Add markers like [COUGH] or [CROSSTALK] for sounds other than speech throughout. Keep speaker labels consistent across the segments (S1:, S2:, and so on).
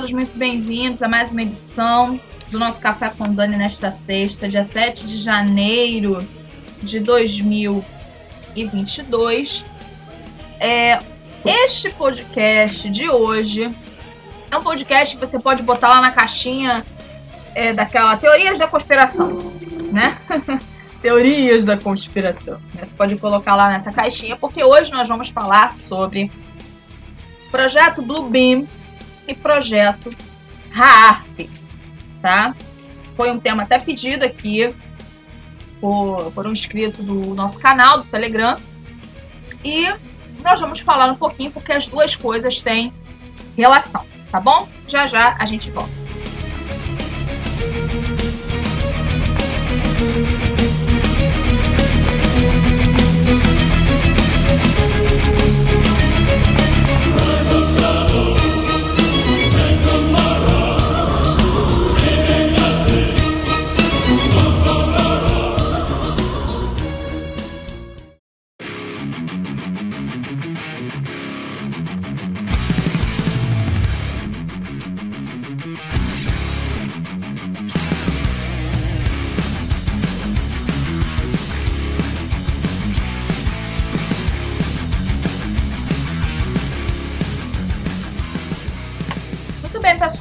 S1: todos muito bem-vindos a mais uma edição do nosso Café com Dani nesta sexta, dia 7 de janeiro de 2022. É, este podcast de hoje é um podcast que você pode botar lá na caixinha é, daquela teorias da conspiração, né? [LAUGHS] teorias da conspiração. Né? Você pode colocar lá nessa caixinha, porque hoje nós vamos falar sobre projeto Bluebeam e projeto RAARP, tá? Foi um tema até pedido aqui por, por um inscrito do nosso canal do Telegram. E nós vamos falar um pouquinho porque as duas coisas têm relação, tá bom? Já já a gente volta.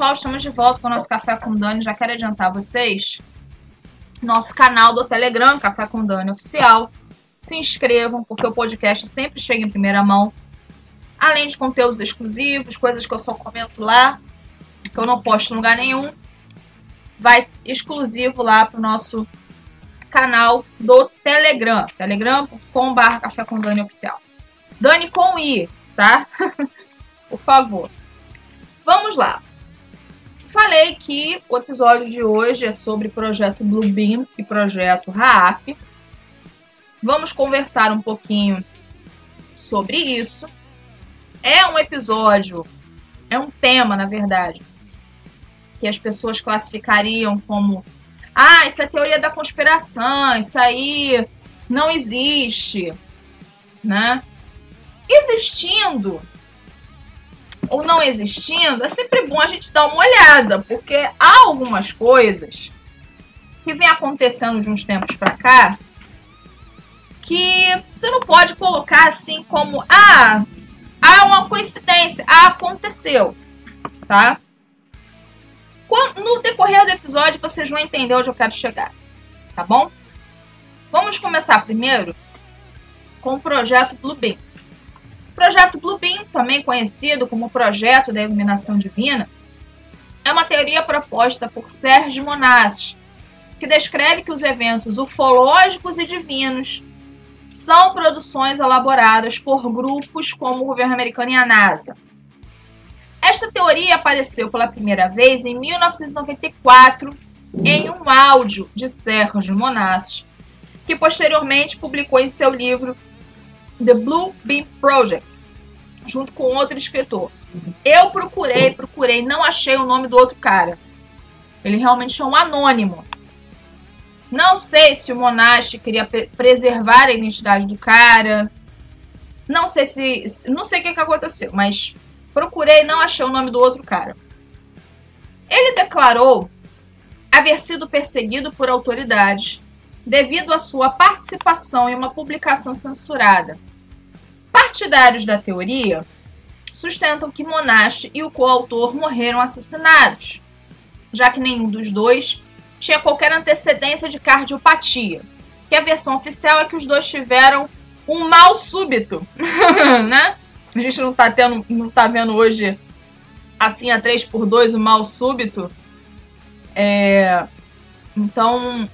S1: Pessoal, estamos de volta com o nosso Café com Dani. Já quero adiantar vocês, nosso canal do Telegram, Café com Dani Oficial. Se inscrevam, porque o podcast sempre chega em primeira mão. Além de conteúdos exclusivos, coisas que eu só comento lá, que eu não posto em lugar nenhum. Vai exclusivo lá pro nosso canal do Telegram, telegram.com.br Café com Dani Oficial. Dani com I, tá? [LAUGHS] Por favor. Vamos lá. Falei que o episódio de hoje é sobre projeto Bluebeam e projeto RAAP. Vamos conversar um pouquinho sobre isso. É um episódio, é um tema, na verdade, que as pessoas classificariam como: ah, isso é teoria da conspiração, isso aí não existe, né? Existindo, ou não existindo, é sempre bom a gente dar uma olhada, porque há algumas coisas que vem acontecendo de uns tempos para cá que você não pode colocar assim como ah, há uma coincidência, ah, aconteceu, tá? No decorrer do episódio vocês vão entender onde eu quero chegar, tá bom? Vamos começar primeiro com o projeto Bluebeam projeto Bluebeam, também conhecido como Projeto da Iluminação Divina, é uma teoria proposta por Sérgio Monassi, que descreve que os eventos ufológicos e divinos são produções elaboradas por grupos como o governo americano e a NASA. Esta teoria apareceu pela primeira vez em 1994 em um áudio de Sérgio Monassi, que posteriormente publicou em seu livro The Blue Beam Project, junto com outro escritor. Eu procurei, procurei, não achei o nome do outro cara. Ele realmente é um anônimo. Não sei se o Monash queria preservar a identidade do cara. Não sei se. Não sei o que, que aconteceu, mas procurei não achei o nome do outro cara. Ele declarou haver sido perseguido por autoridades devido à sua participação em uma publicação censurada Partidários da teoria sustentam que Monash e o coautor morreram assassinados, já que nenhum dos dois tinha qualquer antecedência de cardiopatia. Que a versão oficial é que os dois tiveram um mal súbito, [LAUGHS] né? A gente não tá tendo, não tá vendo hoje assim a 3 por 2 o mal súbito. É, então,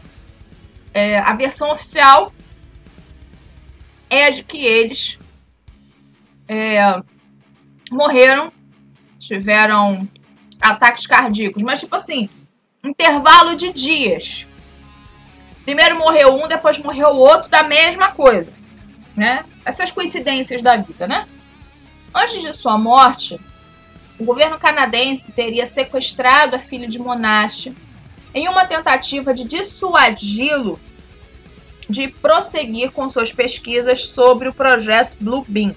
S1: é, a versão oficial é a de que eles é, morreram, tiveram ataques cardíacos, mas tipo assim, intervalo de dias. Primeiro morreu um, depois morreu o outro da mesma coisa, né? Essas coincidências da vida, né? Antes de sua morte, o governo canadense teria sequestrado a filha de Monash em uma tentativa de dissuadi-lo de prosseguir com suas pesquisas sobre o projeto Blue Beam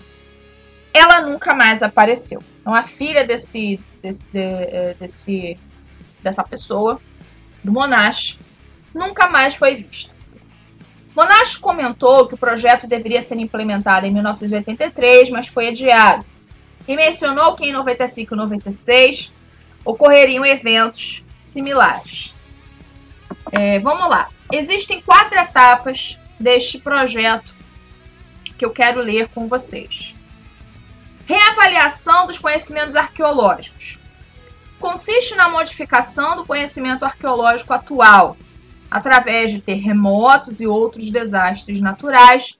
S1: ela nunca mais apareceu. Então, a filha desse, desse, de, é, desse, dessa pessoa, do Monash, nunca mais foi vista. Monash comentou que o projeto deveria ser implementado em 1983, mas foi adiado. E mencionou que em 95 e 96 ocorreriam eventos similares. É, vamos lá. Existem quatro etapas deste projeto que eu quero ler com vocês. Reavaliação dos conhecimentos arqueológicos. Consiste na modificação do conhecimento arqueológico atual, através de terremotos e outros desastres naturais,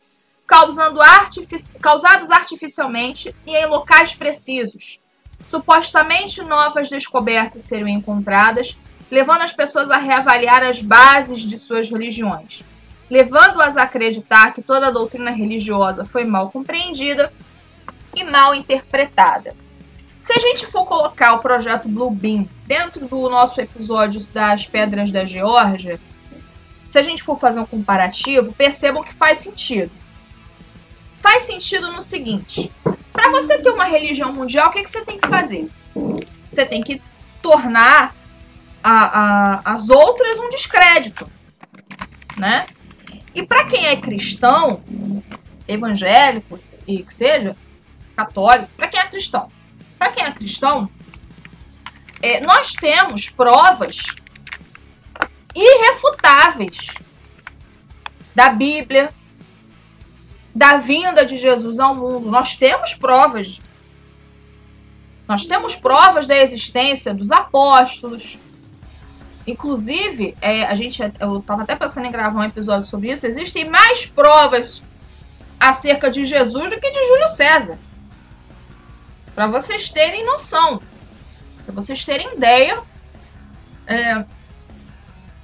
S1: artifici causados artificialmente e em locais precisos. Supostamente novas descobertas serão encontradas, levando as pessoas a reavaliar as bases de suas religiões, levando-as a acreditar que toda a doutrina religiosa foi mal compreendida e mal interpretada. Se a gente for colocar o projeto Blue Beam dentro do nosso episódio das Pedras da Geórgia, se a gente for fazer um comparativo, percebam que faz sentido. Faz sentido no seguinte: para você ter uma religião mundial, o que, que você tem que fazer? Você tem que tornar a, a, as outras um descrédito, né? E para quem é cristão, evangélico e que seja, católico, para quem é cristão, para quem é cristão, é, nós temos provas irrefutáveis da Bíblia, da vinda de Jesus ao mundo. Nós temos provas. Nós temos provas da existência dos apóstolos. Inclusive, é, a gente, eu estava até pensando em gravar um episódio sobre isso. Existem mais provas acerca de Jesus do que de Júlio César. Para vocês terem noção, para vocês terem ideia é,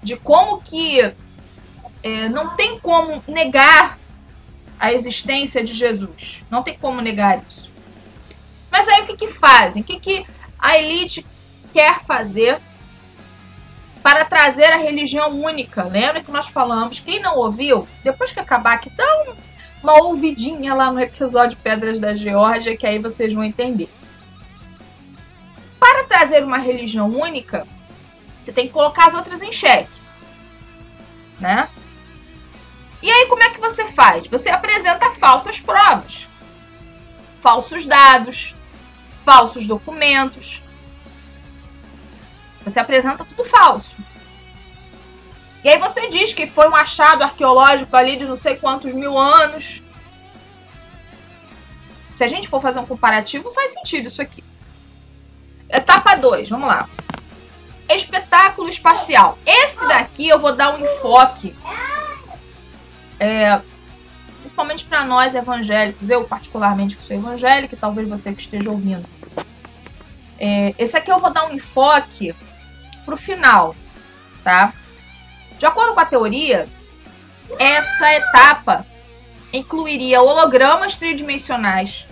S1: de como que é, não tem como negar a existência de Jesus. Não tem como negar isso. Mas aí o que, que fazem? O que, que a elite quer fazer para trazer a religião única? Lembra que nós falamos? Quem não ouviu, depois que acabar aqui, dá um, uma ouvidinha lá no episódio Pedras da Geórgia, que aí vocês vão entender. Para trazer uma religião única, você tem que colocar as outras em xeque. Né? E aí, como é que você faz? Você apresenta falsas provas, falsos dados, falsos documentos. Você apresenta tudo falso. E aí você diz que foi um achado arqueológico ali de não sei quantos mil anos. Se a gente for fazer um comparativo, faz sentido isso aqui. Etapa 2, vamos lá. Espetáculo espacial. Esse daqui eu vou dar um enfoque, é, principalmente para nós evangélicos. Eu, particularmente, que sou evangélica, e talvez você que esteja ouvindo. É, esse aqui eu vou dar um enfoque pro final, tá? De acordo com a teoria, essa etapa incluiria hologramas tridimensionais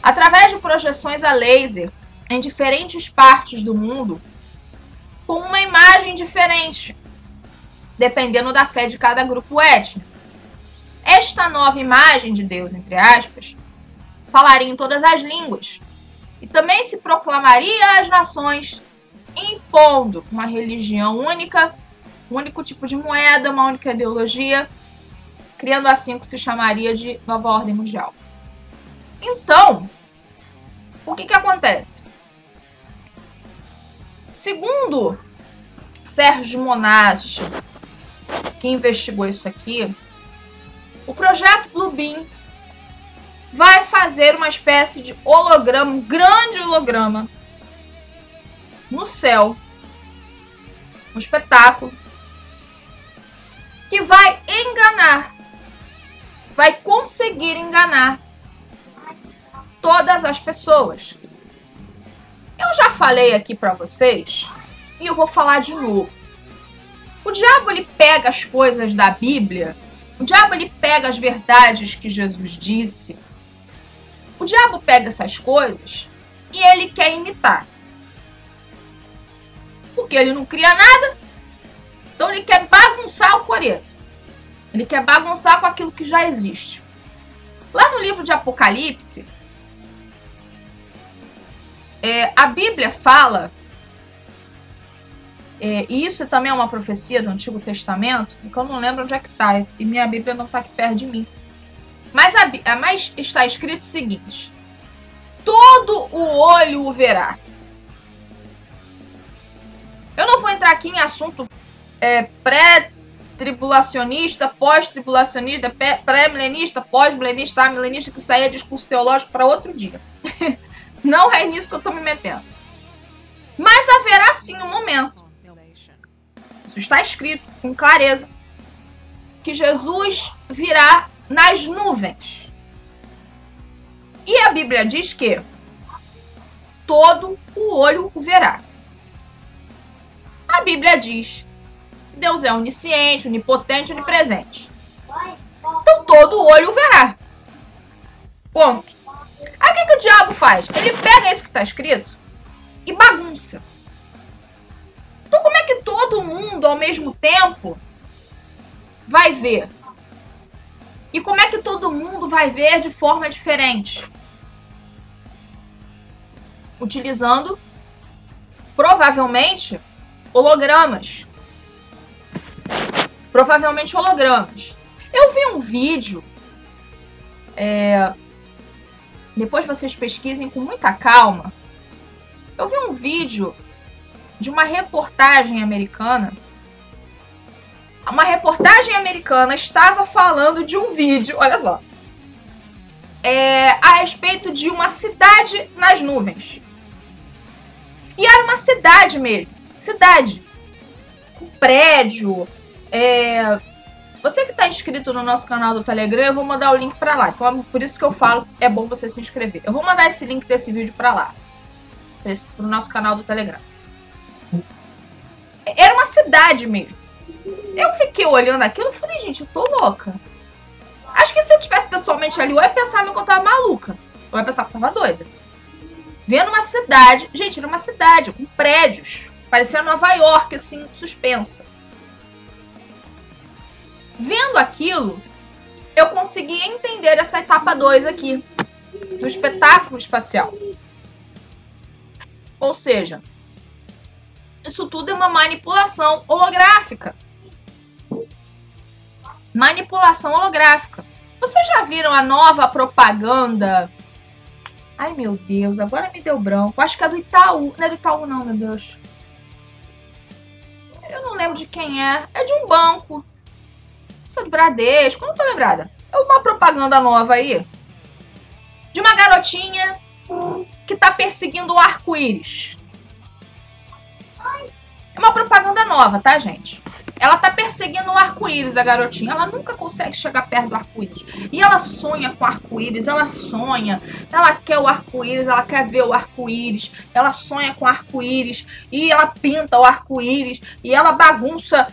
S1: através de projeções a laser em diferentes partes do mundo com uma imagem diferente, dependendo da fé de cada grupo étnico. Esta nova imagem de Deus, entre aspas, falaria em todas as línguas e também se proclamaria às nações, impondo uma religião única, um único tipo de moeda, uma única ideologia, criando assim o que se chamaria de nova ordem mundial. Então, o que, que acontece? Segundo Sérgio Monasti, que investigou isso aqui, o projeto Bluebeam vai fazer uma espécie de holograma, um grande holograma no céu, um espetáculo que vai enganar, vai conseguir enganar todas as pessoas. Eu já falei aqui para vocês e eu vou falar de novo. O diabo ele pega as coisas da Bíblia, o diabo ele pega as verdades que Jesus disse. O diabo pega essas coisas e ele quer imitar. Porque ele não cria nada, então ele quer bagunçar o coreto. Ele quer bagunçar com aquilo que já existe. Lá no livro de Apocalipse, É, a Bíblia fala, é, e isso também é uma profecia do Antigo Testamento, que eu não lembro onde é que está, e minha Bíblia não está aqui perto de mim. Mas, a, mas está escrito o seguinte: todo o olho o verá. Eu não vou entrar aqui em assunto é, pré-tribulacionista, pós-tribulacionista, pré-milenista, pós-milenista, milenista, que saia discurso teológico para outro dia. [LAUGHS] não é nisso que eu estou me metendo. Mas haverá sim um momento. Isso está escrito com clareza. Que Jesus virá nas nuvens. E a Bíblia diz que todo o olho o verá. A Bíblia diz Deus é onisciente, onipotente, onipresente. Então todo olho verá. Ponto. Aí o que, que o diabo faz? Ele pega isso que está escrito e bagunça. Então como é que todo mundo ao mesmo tempo vai ver? E como é que todo mundo vai ver de forma diferente? Utilizando provavelmente hologramas. Provavelmente hologramas. Eu vi um vídeo. É, depois vocês pesquisem com muita calma. Eu vi um vídeo de uma reportagem americana uma reportagem americana estava falando de um vídeo, olha só, é, a respeito de uma cidade nas nuvens. E era uma cidade mesmo, cidade, um prédio. É... Você que está inscrito no nosso canal do Telegram, eu vou mandar o link para lá. Então, por isso que eu falo, é bom você se inscrever. Eu vou mandar esse link desse vídeo para lá, para o nosso canal do Telegram. Era uma cidade mesmo. Eu fiquei olhando aquilo e falei, gente, eu tô louca. Acho que se eu tivesse pessoalmente ali, eu ia pensar que eu tava maluca. Ou ia pensar que eu tava doida. Vendo uma cidade. Gente, era uma cidade com prédios. Parecia Nova York, assim, suspensa. Vendo aquilo, eu consegui entender essa etapa 2 aqui. Do espetáculo espacial. Ou seja, isso tudo é uma manipulação holográfica manipulação holográfica. Vocês já viram a nova propaganda? Ai meu Deus, agora me deu branco. Acho que é do Itaú. Não é do Itaú, não, meu Deus. Eu não lembro de quem é. É de um banco. Do Bradesco. Não tô lembrada. É uma propaganda nova aí. De uma garotinha que tá perseguindo o arco-íris. É uma propaganda nova, tá, gente? Ela tá perseguindo o arco-íris, a garotinha. Ela nunca consegue chegar perto do arco-íris. E ela sonha com arco-íris, ela sonha. Ela quer o arco-íris, ela quer ver o arco-íris. Ela sonha com arco-íris. E ela pinta o arco-íris. E ela bagunça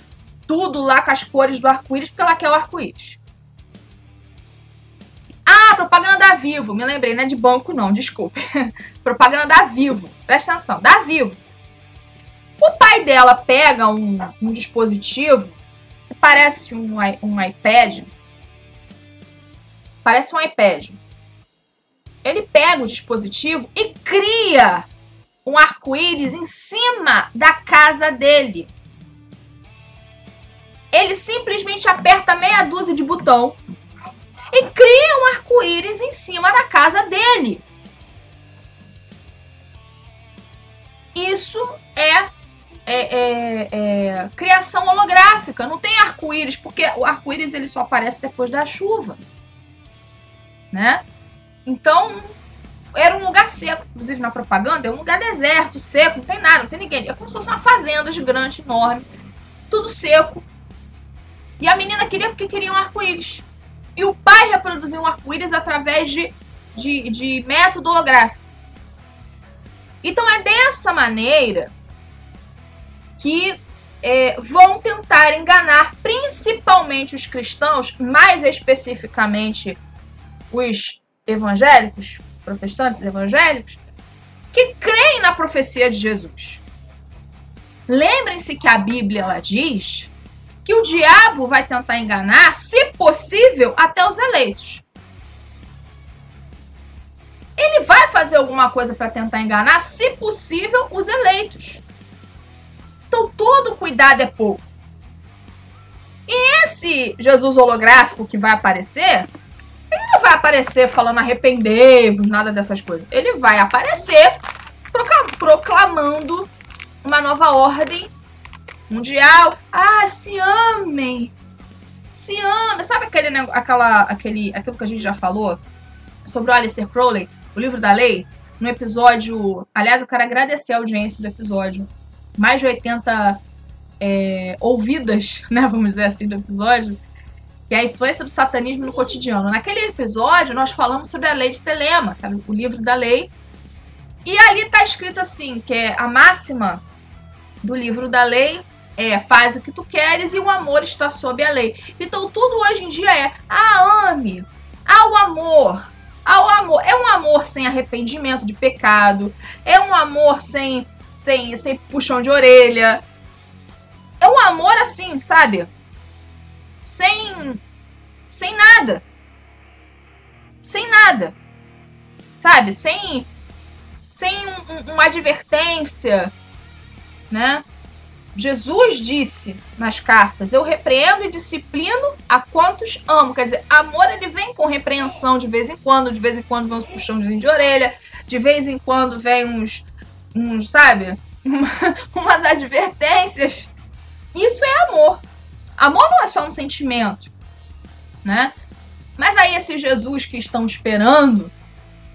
S1: tudo lá com as cores do arco-íris porque ela quer o arco-íris. Ah, propaganda da Vivo. Me lembrei, não é de banco, não, desculpe. [LAUGHS] propaganda da Vivo. Presta atenção, da Vivo. O pai dela pega um, um dispositivo que parece um, um iPad. Parece um iPad. Ele pega o dispositivo e cria um arco-íris em cima da casa dele. Ele simplesmente aperta meia dúzia de botão e cria um arco-íris em cima da casa dele. Isso é é, é, é, criação holográfica, não tem arco-íris, porque o arco-íris ele só aparece depois da chuva, né? Então, era um lugar seco, inclusive na propaganda, é um lugar deserto, seco, não tem nada, não tem ninguém. É como se fosse uma fazenda gigante, enorme, tudo seco. E a menina queria porque queria um arco-íris. E o pai reproduziu um arco-íris através de, de, de método holográfico. Então é dessa maneira que é, vão tentar enganar principalmente os cristãos, mais especificamente os evangélicos, protestantes evangélicos, que creem na profecia de Jesus. Lembrem-se que a Bíblia ela diz que o diabo vai tentar enganar, se possível, até os eleitos. ele vai fazer alguma coisa para tentar enganar, se possível, os eleitos. Então todo cuidado é pouco. E esse Jesus holográfico que vai aparecer, ele não vai aparecer falando arrependei-vos, nada dessas coisas. Ele vai aparecer proclamando uma nova ordem mundial. Ah, se amem. Se amem. Sabe aquele, aquela, aquele, aquilo que a gente já falou sobre o Aleister Crowley, o livro da lei? No episódio. Aliás, eu quero agradecer a audiência do episódio. Mais de 80 é, ouvidas, [LAUGHS] né? Vamos dizer assim, do episódio. É a influência do satanismo no cotidiano. Naquele episódio, nós falamos sobre a lei de Telema, o livro da lei. E ali tá escrito assim, que é a máxima do livro da lei é faz o que tu queres e o amor está sob a lei. Então tudo hoje em dia é ah, ame, ao amor, ao amor. É um amor sem arrependimento de pecado, é um amor sem sem sem puxão de orelha. É um amor assim, sabe? Sem sem nada. Sem nada. Sabe? Sem sem um, uma advertência, né? Jesus disse nas cartas: Eu repreendo e disciplino a quantos amo. Quer dizer, amor ele vem com repreensão de vez em quando, de vez em quando vem uns puxões de orelha, de vez em quando vem uns, uns sabe? [LAUGHS] umas advertências. Isso é amor. Amor não é só um sentimento, né? Mas aí esse Jesus que estão esperando,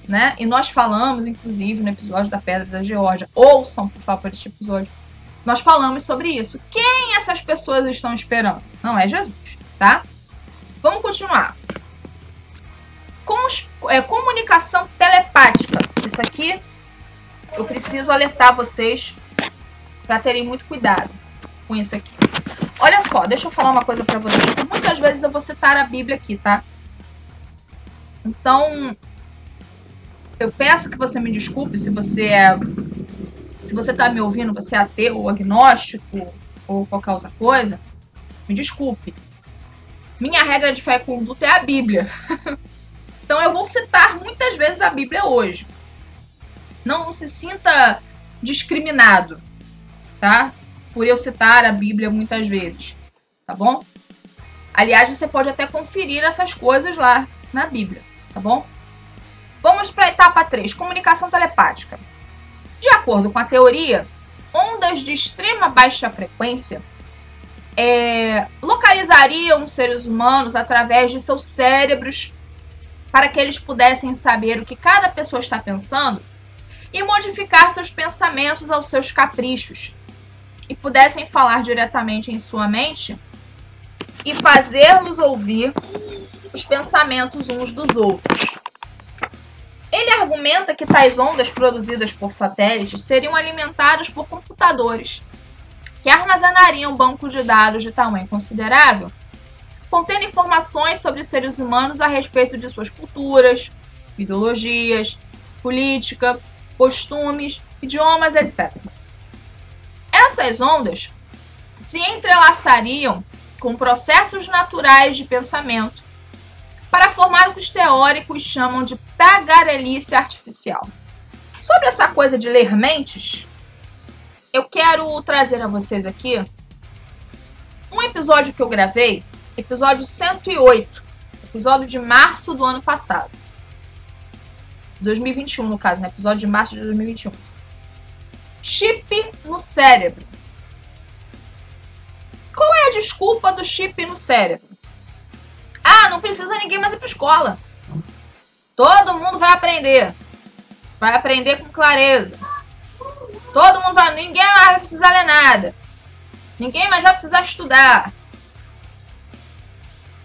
S1: né? E nós falamos, inclusive, no episódio da Pedra da Geórgia. Ouçam, por favor, este episódio nós falamos sobre isso. Quem essas pessoas estão esperando? Não é Jesus, tá? Vamos continuar. é, comunicação telepática. Isso aqui eu preciso alertar vocês para terem muito cuidado com isso aqui. Olha só, deixa eu falar uma coisa para vocês. Muitas vezes eu vou citar a Bíblia aqui, tá? Então, eu peço que você me desculpe se você é se você está me ouvindo, você é ateu ou agnóstico ou qualquer outra coisa, me desculpe. Minha regra de fé e conduta é a Bíblia. [LAUGHS] então eu vou citar muitas vezes a Bíblia hoje. Não se sinta discriminado, tá? Por eu citar a Bíblia muitas vezes, tá bom? Aliás, você pode até conferir essas coisas lá na Bíblia, tá bom? Vamos para a etapa 3, comunicação telepática. De acordo com a teoria, ondas de extrema baixa frequência é, localizariam os seres humanos através de seus cérebros para que eles pudessem saber o que cada pessoa está pensando e modificar seus pensamentos aos seus caprichos e pudessem falar diretamente em sua mente e fazê-los ouvir os pensamentos uns dos outros. Ele argumenta que tais ondas produzidas por satélites seriam alimentadas por computadores, que armazenariam bancos de dados de tamanho considerável, contendo informações sobre seres humanos a respeito de suas culturas, ideologias, política, costumes, idiomas, etc. Essas ondas se entrelaçariam com processos naturais de pensamento para formar o que os teóricos chamam de tagarelice artificial. Sobre essa coisa de ler mentes, eu quero trazer a vocês aqui um episódio que eu gravei, episódio 108, episódio de março do ano passado. 2021, no caso, né? Episódio de março de 2021. Chip no cérebro. Qual é a desculpa do chip no cérebro? Ah, não precisa ninguém mais ir para escola. Todo mundo vai aprender. Vai aprender com clareza. Todo mundo vai. Ninguém mais vai precisar ler nada. Ninguém mais vai precisar estudar.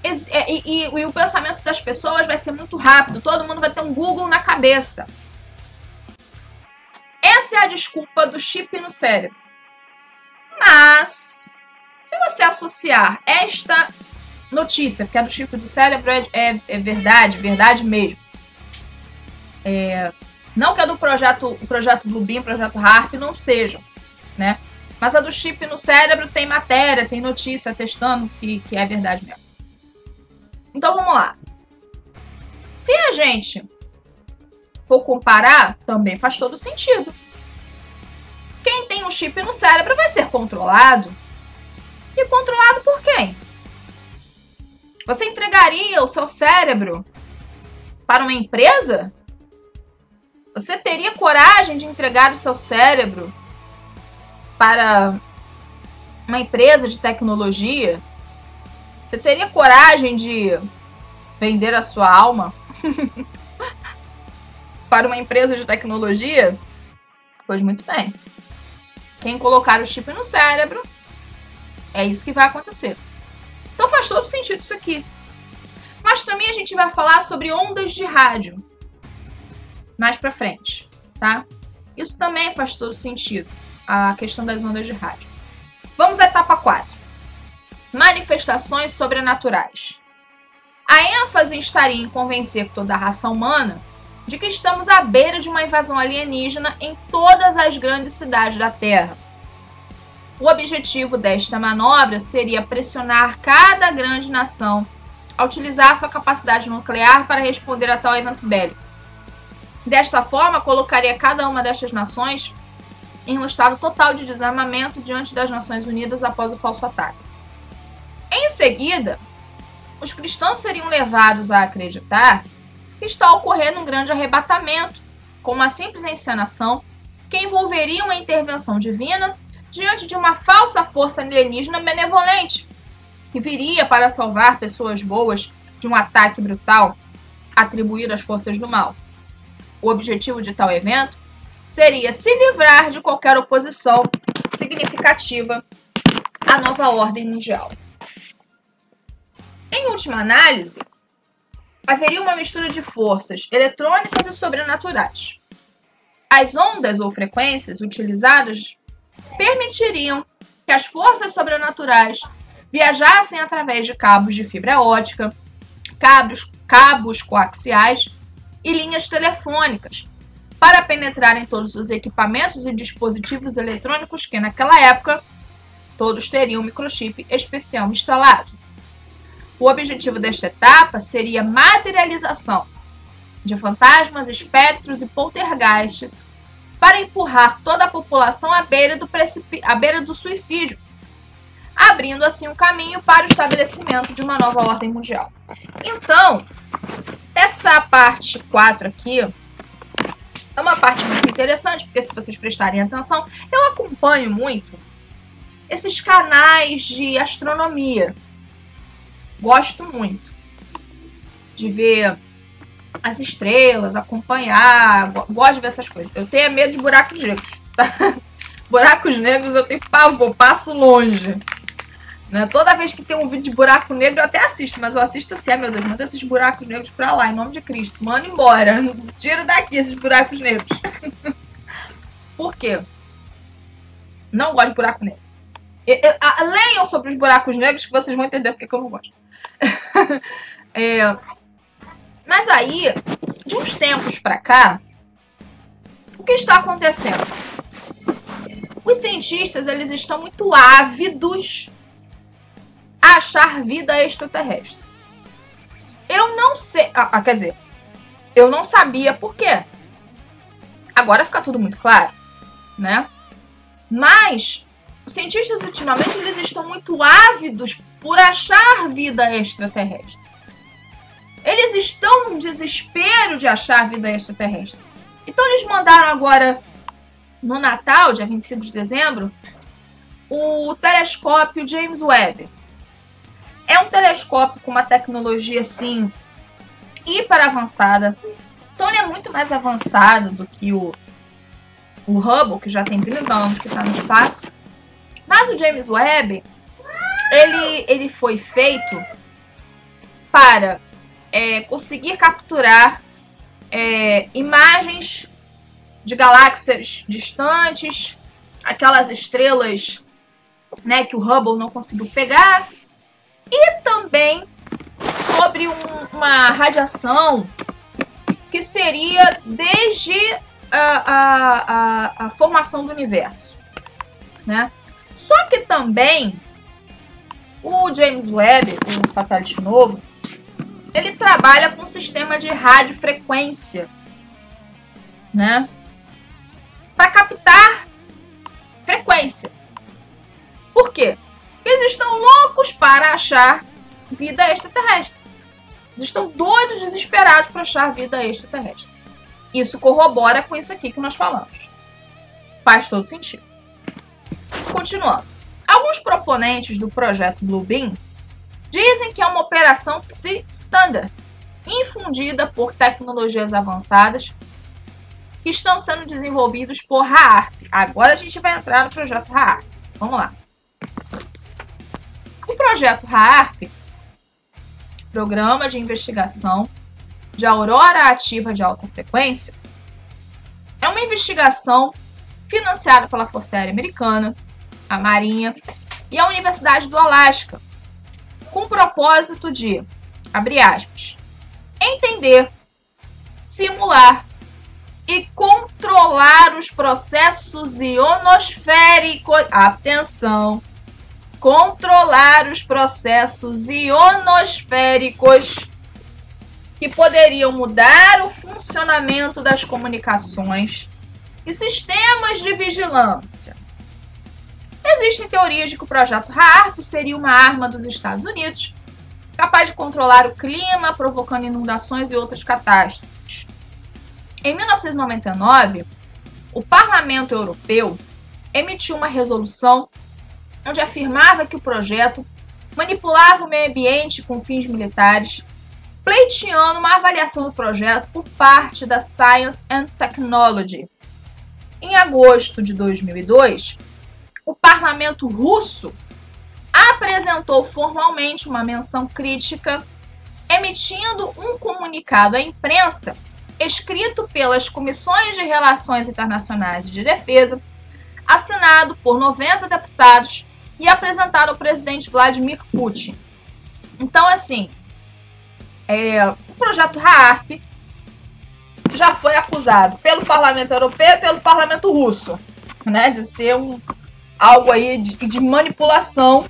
S1: E, e, e, e, o pensamento das pessoas vai ser muito rápido. Todo mundo vai ter um Google na cabeça. Essa é a desculpa do chip no cérebro. Mas, se você associar esta notícia, porque a do chip do cérebro é, é, é verdade, verdade mesmo. É, não que a do projeto, o projeto Bluebeam, o projeto HARP não sejam, né? Mas a do chip no cérebro tem matéria, tem notícia testando que, que é verdade mesmo. Então vamos lá. Se a gente for comparar, também faz todo sentido. Quem tem um chip no cérebro vai ser controlado. E controlado por quem? Você entregaria o seu cérebro para uma empresa? Você teria coragem de entregar o seu cérebro para uma empresa de tecnologia? Você teria coragem de vender a sua alma [LAUGHS] para uma empresa de tecnologia? Pois muito bem. Quem colocar o chip no cérebro, é isso que vai acontecer. Então faz todo sentido isso aqui. Mas também a gente vai falar sobre ondas de rádio mais para frente, tá? Isso também faz todo sentido, a questão das ondas de rádio. Vamos à etapa 4. Manifestações sobrenaturais. A ênfase estaria em convencer toda a raça humana de que estamos à beira de uma invasão alienígena em todas as grandes cidades da Terra. O objetivo desta manobra seria pressionar cada grande nação a utilizar sua capacidade nuclear para responder a tal evento bélico. Desta forma, colocaria cada uma destas nações em um estado total de desarmamento diante das Nações Unidas após o falso ataque. Em seguida, os cristãos seriam levados a acreditar que está ocorrendo um grande arrebatamento, com uma simples encenação que envolveria uma intervenção divina diante de uma falsa força alienígena benevolente que viria para salvar pessoas boas de um ataque brutal atribuído às forças do mal. O objetivo de tal evento seria se livrar de qualquer oposição significativa à nova ordem mundial. Em última análise, haveria uma mistura de forças eletrônicas e sobrenaturais. As ondas ou frequências utilizadas permitiriam que as forças sobrenaturais viajassem através de cabos de fibra ótica, cabos, cabos coaxiais e linhas telefônicas, para penetrar em todos os equipamentos e dispositivos eletrônicos que, naquela época, todos teriam um microchip especial instalado. O objetivo desta etapa seria a materialização de fantasmas, espectros e poltergeists para empurrar toda a população à beira do, à beira do suicídio, abrindo assim um caminho para o estabelecimento de uma nova ordem mundial. Então, essa parte 4 aqui é uma parte muito interessante, porque se vocês prestarem atenção, eu acompanho muito esses canais de astronomia. Gosto muito de ver as estrelas, acompanhar, gosto de ver essas coisas. Eu tenho medo de buracos negros. Tá? [LAUGHS] Buracos negros eu tenho pavor, passo longe. Né? Toda vez que tem um vídeo de buraco negro, eu até assisto, mas eu assisto assim, ah, meu Deus, manda esses buracos negros pra lá, em nome de Cristo. Manda embora. [LAUGHS] Tira daqui esses buracos negros. [LAUGHS] Por quê? Não gosto de buraco negro. Eu, leiam sobre os buracos negros que vocês vão entender porque que eu não gosto. é, mas aí, de uns tempos pra cá, o que está acontecendo? Os cientistas eles estão muito ávidos achar vida extraterrestre. Eu não sei. Ah, ah, quer dizer, eu não sabia por quê. Agora fica tudo muito claro, né? Mas os cientistas ultimamente eles estão muito ávidos por achar vida extraterrestre. Eles estão num desespero de achar vida extraterrestre. Então eles mandaram agora no Natal, dia 25 de dezembro, o telescópio James Webb. É um telescópio com uma tecnologia assim hiper avançada. Então ele é muito mais avançado do que o, o Hubble, que já tem 30 anos que está no espaço. Mas o James Webb, ele, ele foi feito para é, conseguir capturar é, imagens de galáxias distantes, aquelas estrelas né, que o Hubble não conseguiu pegar, e também sobre um, uma radiação que seria desde a, a, a, a, formação do universo. Né? Só que também o James Webb, um satélite novo, ele trabalha com um sistema de radiofrequência né? Para captar frequência. Por quê? Eles estão loucos para achar vida extraterrestre. Eles estão doidos, desesperados para achar vida extraterrestre. Isso corrobora com isso aqui que nós falamos. Faz todo sentido. Continuando. Alguns proponentes do projeto Bluebeam dizem que é uma operação psi-standard, infundida por tecnologias avançadas que estão sendo desenvolvidos por RAARP. Agora a gente vai entrar no projeto RAARP. Vamos lá. O projeto RAARP, Programa de Investigação de Aurora Ativa de Alta Frequência, é uma investigação financiada pela Força Aérea Americana, a Marinha e a Universidade do Alasca, com o propósito de, abre aspas, entender, simular e controlar os processos ionosféricos. Atenção! Controlar os processos ionosféricos que poderiam mudar o funcionamento das comunicações e sistemas de vigilância. Existem teorias de que o projeto HAARP seria uma arma dos Estados Unidos capaz de controlar o clima, provocando inundações e outras catástrofes. Em 1999, o Parlamento Europeu emitiu uma resolução onde afirmava que o projeto manipulava o meio ambiente com fins militares, pleiteando uma avaliação do projeto por parte da Science and Technology. Em agosto de 2002, o parlamento russo apresentou formalmente uma menção crítica, emitindo um comunicado à imprensa escrito pelas Comissões de Relações Internacionais e de Defesa, assinado por 90 deputados e apresentado ao presidente Vladimir Putin. Então, assim, é, o projeto RAARP já foi acusado pelo Parlamento Europeu e pelo Parlamento Russo, né, de ser um, algo aí de, de manipulação,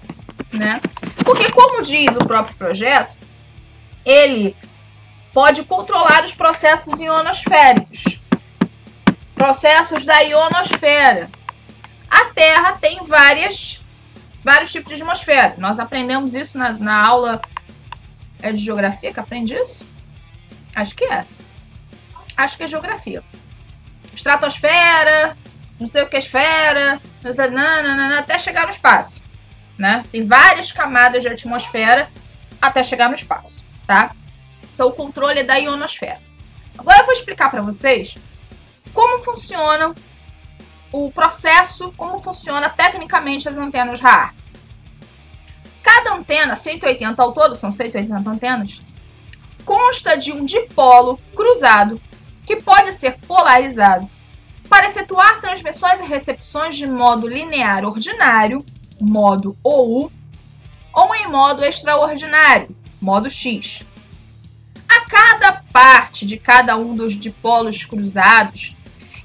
S1: né? Porque, como diz o próprio projeto, ele pode controlar os processos ionosféricos, processos da ionosfera. A Terra tem várias, vários tipos de atmosfera. Nós aprendemos isso na, na aula é de geografia que aprende isso? Acho que é. Acho que é geografia. Estratosfera, não sei o que é esfera, até chegar no espaço. Né? Tem várias camadas de atmosfera até chegar no espaço, tá? Então, o controle é da ionosfera. Agora eu vou explicar para vocês como funciona o processo, como funciona tecnicamente as antenas RAR. Cada antena, 180 ao todo, são 180 antenas, consta de um dipolo cruzado que pode ser polarizado para efetuar transmissões e recepções de modo linear ordinário, modo OU, ou em modo extraordinário, modo X. A cada parte de cada um dos dipolos cruzados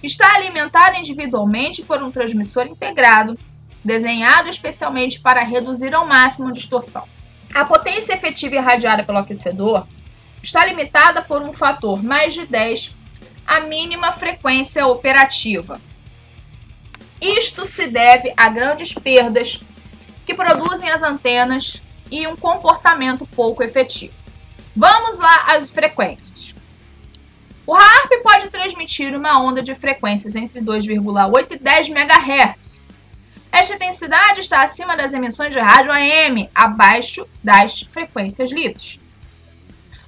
S1: está alimentada individualmente por um transmissor integrado, desenhado especialmente para reduzir ao máximo a distorção. A potência efetiva irradiada pelo aquecedor está limitada por um fator mais de 10 a mínima frequência operativa. Isto se deve a grandes perdas que produzem as antenas e um comportamento pouco efetivo. Vamos lá às frequências. O HARP pode transmitir uma onda de frequências entre 2,8 e 10 MHz. Esta intensidade está acima das emissões de rádio AM, abaixo das frequências livres.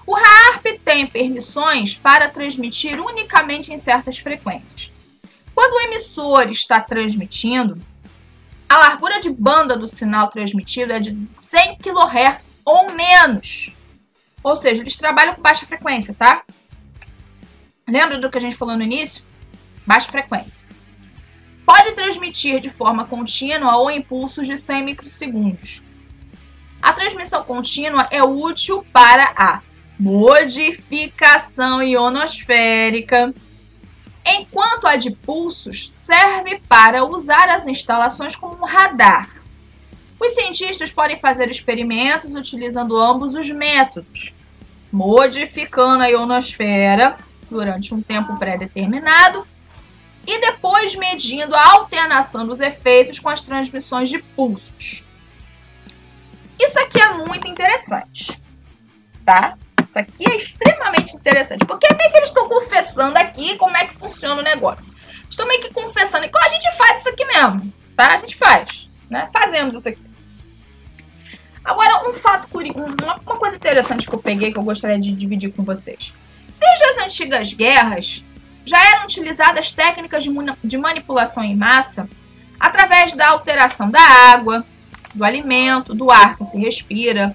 S1: O HARP tem permissões para transmitir unicamente em certas frequências. Quando o emissor está transmitindo, a largura de banda do sinal transmitido é de 100 kHz ou menos. Ou seja, eles trabalham com baixa frequência, tá? Lembra do que a gente falou no início? Baixa frequência. Pode transmitir de forma contínua ou em pulsos de 100 microsegundos. A transmissão contínua é útil para a modificação ionosférica, enquanto a de pulsos serve para usar as instalações como radar. Os cientistas podem fazer experimentos utilizando ambos os métodos, modificando a ionosfera durante um tempo pré-determinado e depois medindo a alternação dos efeitos com as transmissões de pulsos. Isso aqui é muito interessante, tá? Isso aqui é extremamente interessante, porque até que eles estão confessando aqui como é que funciona o negócio. Estou meio que confessando, e a gente faz isso aqui mesmo, tá? A gente faz, né? Fazemos isso aqui. Agora, um fato curioso, uma, coisa interessante que eu peguei que eu gostaria de dividir com vocês. Desde as antigas guerras, já eram utilizadas técnicas de manipulação em massa através da alteração da água, do alimento, do ar que se respira,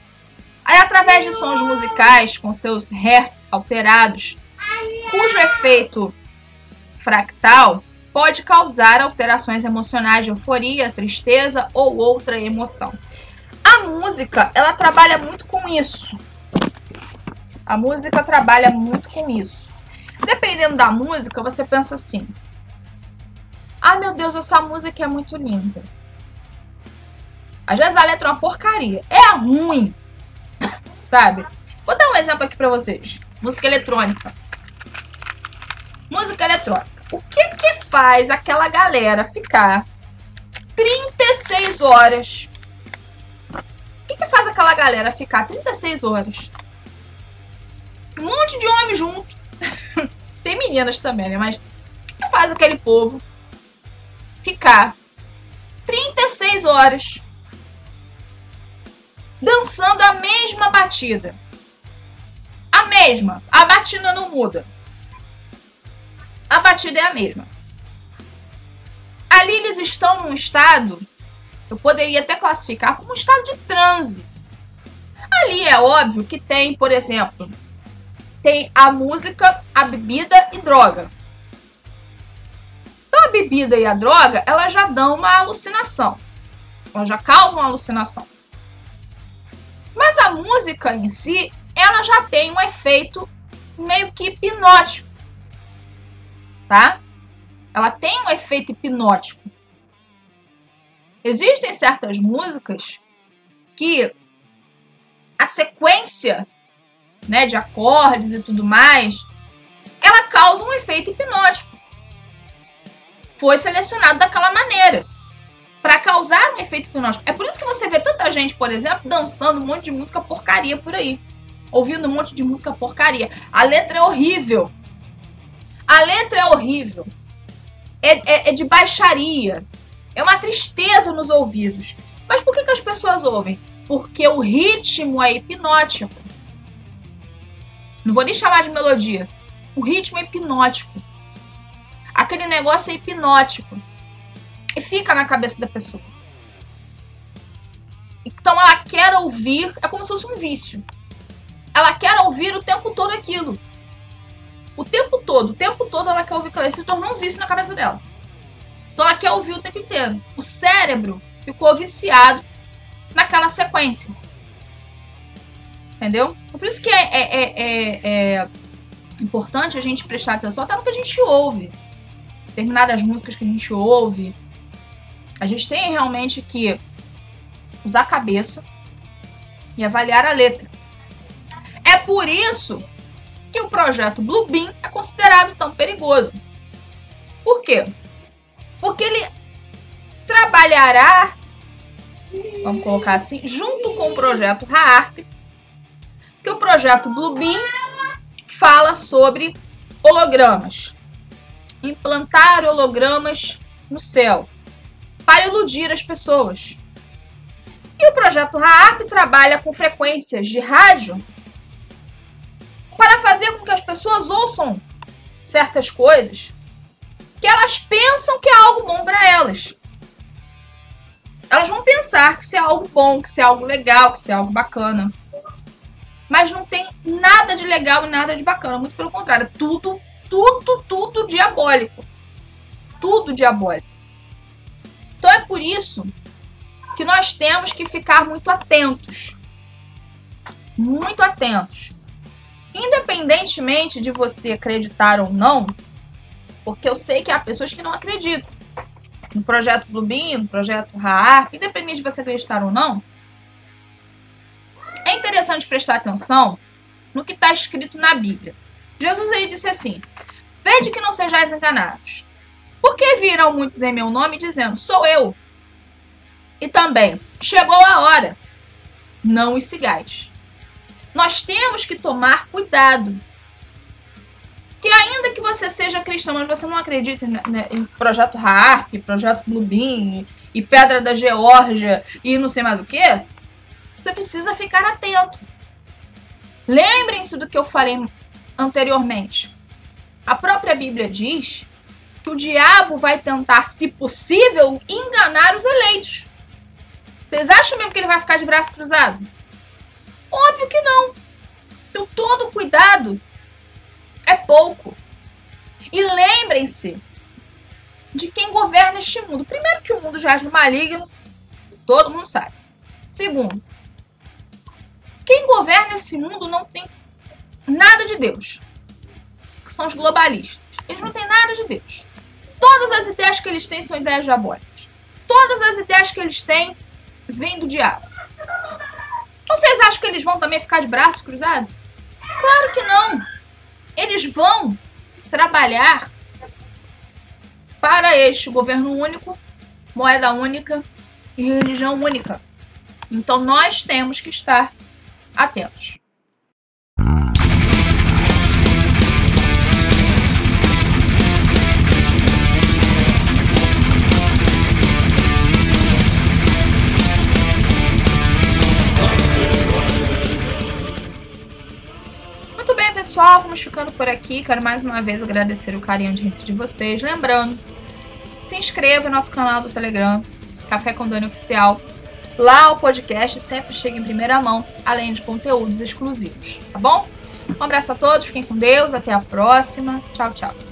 S1: aí através de sons musicais com seus hertz alterados, cujo efeito fractal pode causar alterações emocionais de euforia, tristeza ou outra emoção. A música, ela trabalha muito com isso. A música trabalha muito com isso. Dependendo da música, você pensa assim: "Ah, meu Deus, essa música é muito linda". Às vezes a letra é uma porcaria. É ruim. Sabe? Vou dar um exemplo aqui para vocês. Música eletrônica. Música eletrônica. O que que faz aquela galera ficar 36 horas que, que faz aquela galera ficar 36 horas? Um monte de homem junto. [LAUGHS] Tem meninas também, né? Mas o que, que faz aquele povo ficar 36 horas dançando a mesma batida? A mesma. A batida não muda. A batida é a mesma. Ali eles estão num estado eu poderia até classificar como um estado de transe. Ali é óbvio que tem, por exemplo, tem a música, a bebida e droga. Então a bebida e a droga, elas já dão uma alucinação. Já causam uma alucinação. Mas a música em si, ela já tem um efeito meio que hipnótico. Tá? Ela tem um efeito hipnótico. Existem certas músicas que a sequência né, de acordes e tudo mais, ela causa um efeito hipnótico. Foi selecionado daquela maneira causar um efeito hipnótico. É por isso que você vê tanta gente, por exemplo, dançando um monte de música porcaria por aí, ouvindo um monte de música porcaria. A letra é horrível. A letra é horrível. É, é, é de baixaria. É uma tristeza nos ouvidos. Mas por que, que as pessoas ouvem? Porque o ritmo é hipnótico. Não vou nem chamar de melodia. O ritmo é hipnótico. Aquele negócio é hipnótico. E fica na cabeça da pessoa. Então ela quer ouvir, é como se fosse um vício. Ela quer ouvir o tempo todo aquilo. O tempo todo, o tempo todo ela quer ouvir aquilo. Se tornou um vício na cabeça dela. Então ela quer ouvir o tempo inteiro. O cérebro ficou viciado naquela sequência. Entendeu? Por isso que é, é, é, é, importante a gente prestar atenção até no que a gente ouve. Determinadas músicas que a gente ouve. A gente tem realmente que usar a cabeça e avaliar a letra. É por isso que o projeto Bluebeam é considerado tão perigoso. Por quê? Porque ele trabalhará, vamos colocar assim, junto com o projeto RAARP, que o projeto Bluebeam fala sobre hologramas. Implantar hologramas no céu para iludir as pessoas. E o projeto RAARP trabalha com frequências de rádio para fazer com que as pessoas ouçam certas coisas que elas pensam que é algo bom para elas. Elas vão pensar que isso é algo bom, que isso é algo legal, que isso é algo bacana. Mas não tem nada de legal e nada de bacana. Muito pelo contrário, é tudo, tudo, tudo diabólico. Tudo diabólico. Então é por isso que nós temos que ficar muito atentos. Muito atentos. Independentemente de você acreditar ou não, porque eu sei que há pessoas que não acreditam no projeto Bluebeam, no projeto RAARP, independente de você acreditar ou não. É interessante prestar atenção no que está escrito na Bíblia. Jesus ele disse assim: Vede que não sejais enganados. Porque viram muitos em meu nome dizendo: Sou eu. E também, chegou a hora. Não os sigais. Nós temos que tomar cuidado. Que ainda que você seja cristão, mas você não acredita em projeto HARP, projeto Bluebeam e Pedra da Geórgia e não sei mais o que, você precisa ficar atento. Lembrem-se do que eu falei anteriormente. A própria Bíblia diz que o diabo vai tentar, se possível, enganar os eleitos. Vocês acham mesmo que ele vai ficar de braço cruzado? Óbvio que não. Então todo cuidado é pouco. E lembrem-se de quem governa este mundo. Primeiro que o mundo já é no maligno, todo mundo sabe. Segundo, quem governa esse mundo não tem nada de Deus. Que são os globalistas. Eles não têm nada de Deus. Todas as ideias que eles têm são ideias diabólicas. Todas as ideias que eles têm vêm do diabo. Vocês acham que eles vão também ficar de braço cruzado? Claro que não. Eles vão trabalhar para este governo único, moeda única e religião única. Então nós temos que estar atentos. Ficando por aqui. Quero mais uma vez agradecer o carinho de de vocês. Lembrando, se inscreva no nosso canal do Telegram, Café com Dani Oficial. Lá o podcast sempre chega em primeira mão, além de conteúdos exclusivos, tá bom? Um abraço a todos, fiquem com Deus, até a próxima. Tchau, tchau.